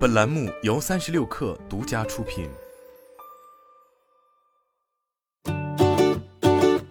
本栏目由三十六氪独家出品。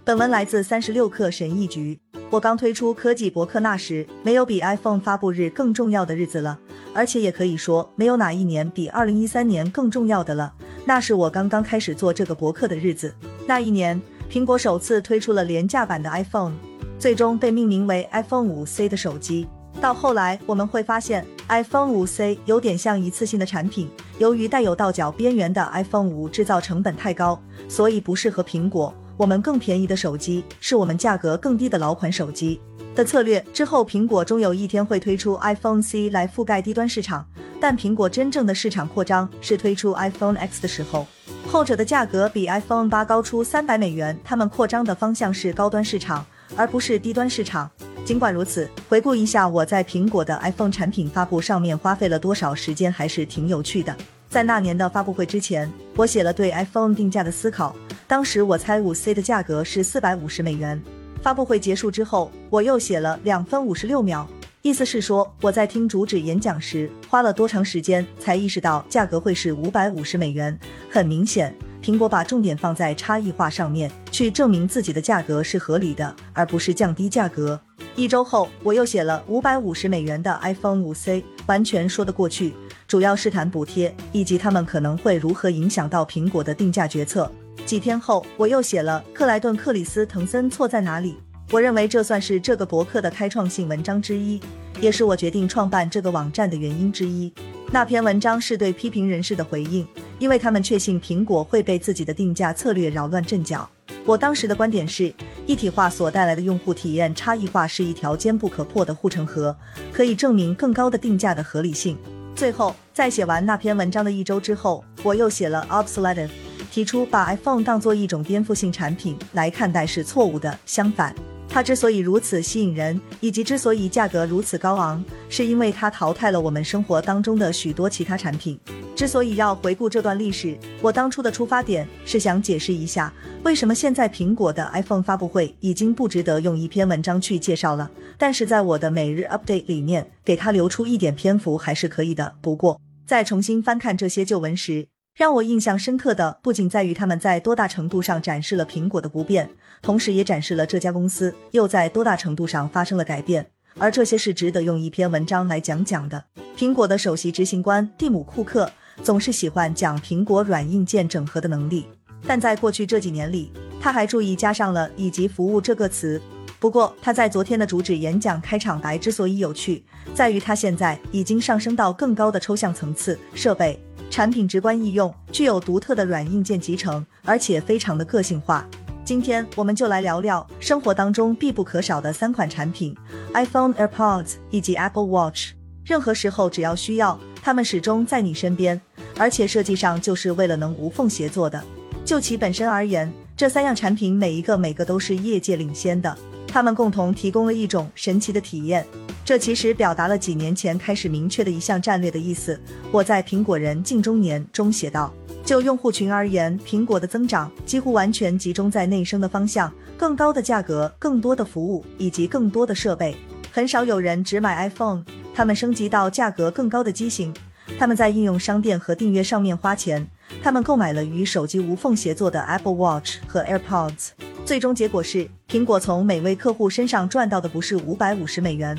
本文来自三十六氪神译局。我刚推出科技博客那时，没有比 iPhone 发布日更重要的日子了，而且也可以说，没有哪一年比二零一三年更重要的了。那是我刚刚开始做这个博客的日子。那一年，苹果首次推出了廉价版的 iPhone，最终被命名为 iPhone 五 C 的手机。到后来，我们会发现 iPhone 五 C 有点像一次性的产品。由于带有倒角边缘的 iPhone 五制造成本太高，所以不适合苹果。我们更便宜的手机是我们价格更低的老款手机的策略。之后，苹果终有一天会推出 iPhone C 来覆盖低端市场。但苹果真正的市场扩张是推出 iPhone X 的时候，后者的价格比 iPhone 八高出三百美元。他们扩张的方向是高端市场，而不是低端市场。尽管如此，回顾一下我在苹果的 iPhone 产品发布上面花费了多少时间，还是挺有趣的。在那年的发布会之前，我写了对 iPhone 定价的思考。当时我猜五 C 的价格是四百五十美元。发布会结束之后，我又写了两分五十六秒，意思是说我在听主旨演讲时花了多长时间才意识到价格会是五百五十美元。很明显。苹果把重点放在差异化上面，去证明自己的价格是合理的，而不是降低价格。一周后，我又写了五百五十美元的 iPhone 五 C，完全说得过去。主要是谈补贴以及他们可能会如何影响到苹果的定价决策。几天后，我又写了克莱顿·克里斯滕森错在哪里。我认为这算是这个博客的开创性文章之一，也是我决定创办这个网站的原因之一。那篇文章是对批评人士的回应。因为他们确信苹果会被自己的定价策略扰乱阵脚。我当时的观点是，一体化所带来的用户体验差异化是一条坚不可破的护城河，可以证明更高的定价的合理性。最后，在写完那篇文章的一周之后，我又写了 obsolete，提出把 iPhone 当做一种颠覆性产品来看待是错误的。相反，它之所以如此吸引人，以及之所以价格如此高昂，是因为它淘汰了我们生活当中的许多其他产品。之所以要回顾这段历史，我当初的出发点是想解释一下，为什么现在苹果的 iPhone 发布会已经不值得用一篇文章去介绍了。但是在我的每日 update 里面，给它留出一点篇幅还是可以的。不过，在重新翻看这些旧文时，让我印象深刻的不仅在于他们在多大程度上展示了苹果的不变，同时也展示了这家公司又在多大程度上发生了改变。而这些是值得用一篇文章来讲讲的。苹果的首席执行官蒂姆·库克。总是喜欢讲苹果软硬件整合的能力，但在过去这几年里，他还注意加上了“以及服务”这个词。不过，他在昨天的主旨演讲开场白之所以有趣，在于他现在已经上升到更高的抽象层次，设备、产品直观易用，具有独特的软硬件集成，而且非常的个性化。今天我们就来聊聊生活当中必不可少的三款产品：iPhone、AirPods 以及 Apple Watch。任何时候只要需要，它们始终在你身边。而且设计上就是为了能无缝协作的。就其本身而言，这三样产品每一个每个都是业界领先的。它们共同提供了一种神奇的体验。这其实表达了几年前开始明确的一项战略的意思。我在《苹果人近中年》中写道：就用户群而言，苹果的增长几乎完全集中在内生的方向，更高的价格、更多的服务以及更多的设备。很少有人只买 iPhone，他们升级到价格更高的机型。他们在应用商店和订阅上面花钱，他们购买了与手机无缝协作的 Apple Watch 和 AirPods。最终结果是，苹果从每位客户身上赚到的不是五百五十美元，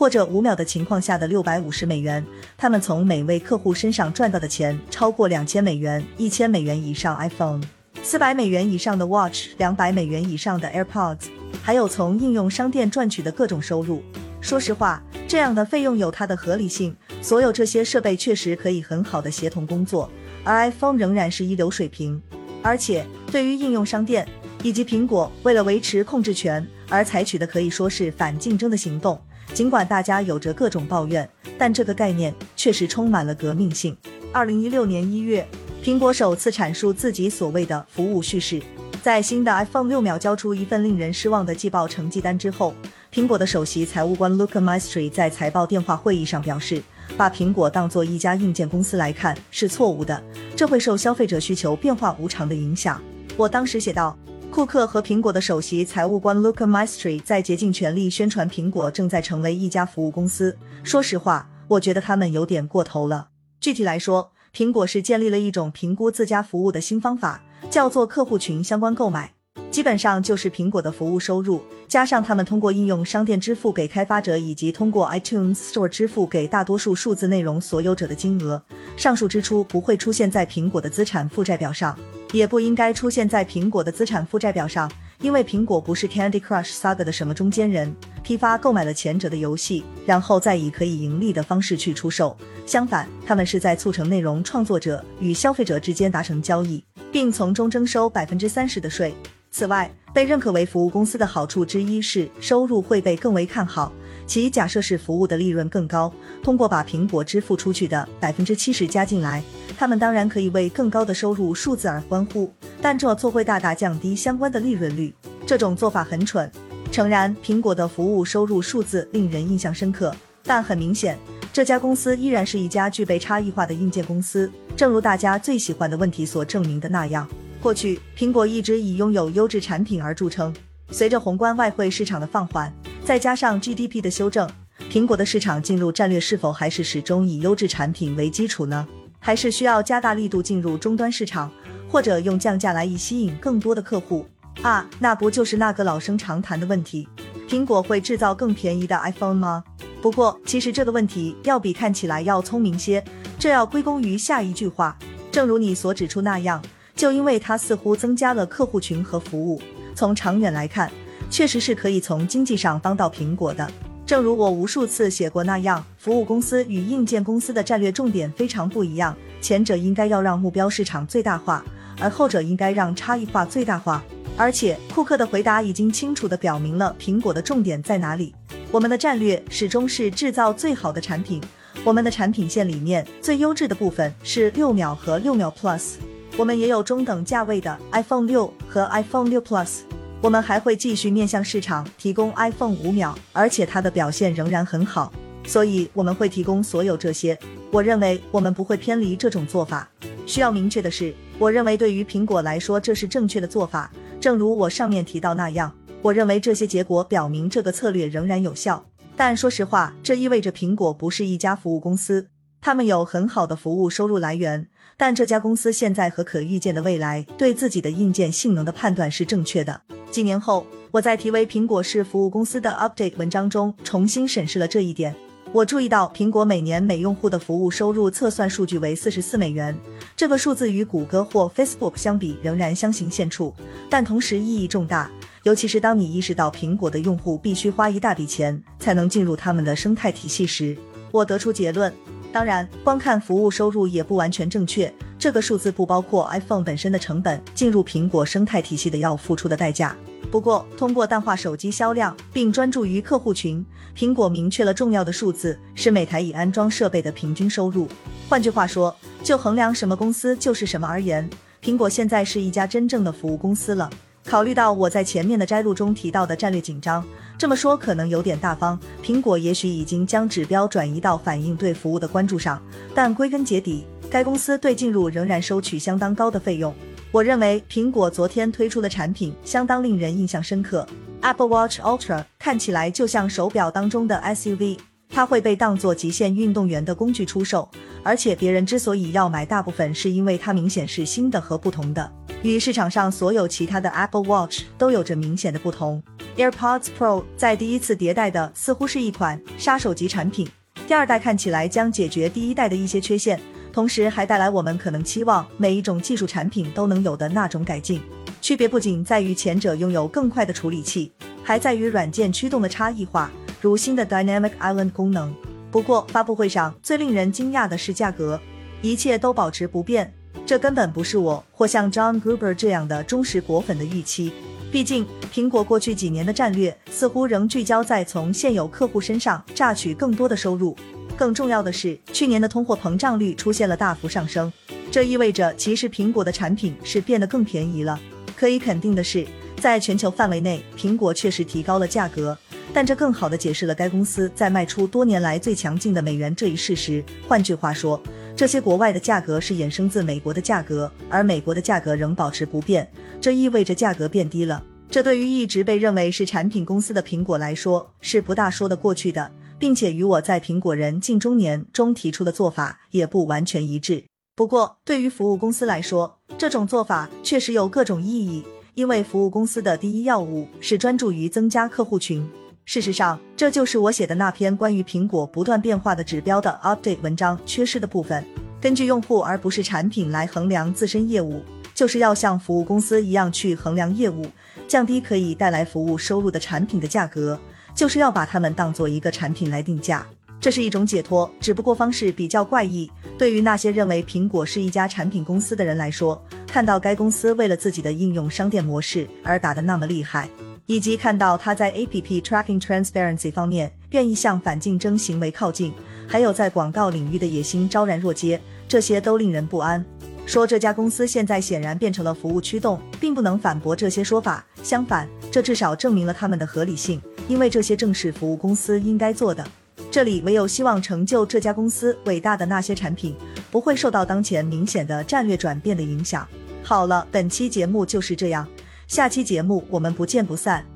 或者五秒的情况下的六百五十美元，他们从每位客户身上赚到的钱超过两千美元，一千美元以上 iPhone，四百美元以上的 Watch，两百美元以上的 AirPods，还有从应用商店赚取的各种收入。说实话，这样的费用有它的合理性。所有这些设备确实可以很好的协同工作，而 iPhone 仍然是一流水平。而且，对于应用商店以及苹果为了维持控制权而采取的可以说是反竞争的行动，尽管大家有着各种抱怨，但这个概念确实充满了革命性。二零一六年一月，苹果首次阐述自己所谓的服务叙事，在新的 iPhone 六秒交出一份令人失望的季报成绩单之后，苹果的首席财务官 Luca Maestri 在财报电话会议上表示。把苹果当做一家硬件公司来看是错误的，这会受消费者需求变化无常的影响。我当时写道：库克和苹果的首席财务官 Luca Maestri 在竭尽全力宣传苹果正在成为一家服务公司。说实话，我觉得他们有点过头了。具体来说，苹果是建立了一种评估自家服务的新方法，叫做客户群相关购买。基本上就是苹果的服务收入，加上他们通过应用商店支付给开发者，以及通过 iTunes Store 支付给大多数数字内容所有者的金额。上述支出不会出现在苹果的资产负债表上，也不应该出现在苹果的资产负债表上，因为苹果不是 Candy Crush Saga 的什么中间人，批发购买了前者的游戏，然后再以可以盈利的方式去出售。相反，他们是在促成内容创作者与消费者之间达成交易，并从中征收百分之三十的税。此外，被认可为服务公司的好处之一是收入会被更为看好。其假设是服务的利润更高，通过把苹果支付出去的百分之七十加进来，他们当然可以为更高的收入数字而欢呼，但这做会大大降低相关的利润率。这种做法很蠢。诚然，苹果的服务收入数字令人印象深刻，但很明显，这家公司依然是一家具备差异化的硬件公司，正如大家最喜欢的问题所证明的那样。过去，苹果一直以拥有优质产品而著称。随着宏观外汇市场的放缓，再加上 GDP 的修正，苹果的市场进入战略是否还是始终以优质产品为基础呢？还是需要加大力度进入终端市场，或者用降价来以吸引更多的客户？啊，那不就是那个老生常谈的问题：苹果会制造更便宜的 iPhone 吗？不过，其实这个问题要比看起来要聪明些。这要归功于下一句话，正如你所指出那样。就因为它似乎增加了客户群和服务，从长远来看，确实是可以从经济上帮到苹果的。正如我无数次写过那样，服务公司与硬件公司的战略重点非常不一样，前者应该要让目标市场最大化，而后者应该让差异化最大化。而且，库克的回答已经清楚地表明了苹果的重点在哪里。我们的战略始终是制造最好的产品，我们的产品线里面最优质的部分是六秒和六秒 Plus。我们也有中等价位的 iPhone 六和 iPhone 六 Plus，我们还会继续面向市场提供 iPhone 五秒，而且它的表现仍然很好，所以我们会提供所有这些。我认为我们不会偏离这种做法。需要明确的是，我认为对于苹果来说这是正确的做法。正如我上面提到那样，我认为这些结果表明这个策略仍然有效。但说实话，这意味着苹果不是一家服务公司，他们有很好的服务收入来源。但这家公司现在和可预见的未来对自己的硬件性能的判断是正确的。几年后，我在题为“苹果是服务公司”的 update 文章中重新审视了这一点。我注意到，苹果每年每用户的服务收入测算数据为四十四美元，这个数字与谷歌或 Facebook 相比仍然相形见绌，但同时意义重大。尤其是当你意识到苹果的用户必须花一大笔钱才能进入他们的生态体系时，我得出结论。当然，光看服务收入也不完全正确。这个数字不包括 iPhone 本身的成本，进入苹果生态体系的要付出的代价。不过，通过淡化手机销量并专注于客户群，苹果明确了重要的数字，是每台已安装设备的平均收入。换句话说，就衡量什么公司就是什么而言，苹果现在是一家真正的服务公司了。考虑到我在前面的摘录中提到的战略紧张，这么说可能有点大方。苹果也许已经将指标转移到反映对服务的关注上，但归根结底，该公司对进入仍然收取相当高的费用。我认为苹果昨天推出的产品相当令人印象深刻，Apple Watch Ultra 看起来就像手表当中的 SUV，它会被当作极限运动员的工具出售，而且别人之所以要买，大部分是因为它明显是新的和不同的。与市场上所有其他的 Apple Watch 都有着明显的不同。AirPods Pro 在第一次迭代的似乎是一款杀手级产品，第二代看起来将解决第一代的一些缺陷，同时还带来我们可能期望每一种技术产品都能有的那种改进。区别不仅在于前者拥有更快的处理器，还在于软件驱动的差异化，如新的 Dynamic Island 功能。不过发布会上最令人惊讶的是价格，一切都保持不变。这根本不是我或像 John Gruber 这样的忠实果粉的预期。毕竟，苹果过去几年的战略似乎仍聚焦在从现有客户身上榨取更多的收入。更重要的是，去年的通货膨胀率出现了大幅上升，这意味着其实苹果的产品是变得更便宜了。可以肯定的是，在全球范围内，苹果确实提高了价格，但这更好的解释了该公司在卖出多年来最强劲的美元这一事实。换句话说，这些国外的价格是衍生自美国的价格，而美国的价格仍保持不变，这意味着价格变低了。这对于一直被认为是产品公司的苹果来说是不大说得过去的。并且与我在苹果人近中年中提出的做法也不完全一致。不过，对于服务公司来说，这种做法确实有各种意义，因为服务公司的第一要务是专注于增加客户群。事实上，这就是我写的那篇关于苹果不断变化的指标的 update 文章缺失的部分。根据用户而不是产品来衡量自身业务，就是要像服务公司一样去衡量业务，降低可以带来服务收入的产品的价格。就是要把它们当做一个产品来定价，这是一种解脱，只不过方式比较怪异。对于那些认为苹果是一家产品公司的人来说，看到该公司为了自己的应用商店模式而打得那么厉害，以及看到它在 App Tracking Transparency 方面愿意向反竞争行为靠近，还有在广告领域的野心昭然若揭，这些都令人不安。说这家公司现在显然变成了服务驱动，并不能反驳这些说法。相反，这至少证明了他们的合理性，因为这些正是服务公司应该做的。这里唯有希望成就这家公司伟大的那些产品，不会受到当前明显的战略转变的影响。好了，本期节目就是这样，下期节目我们不见不散。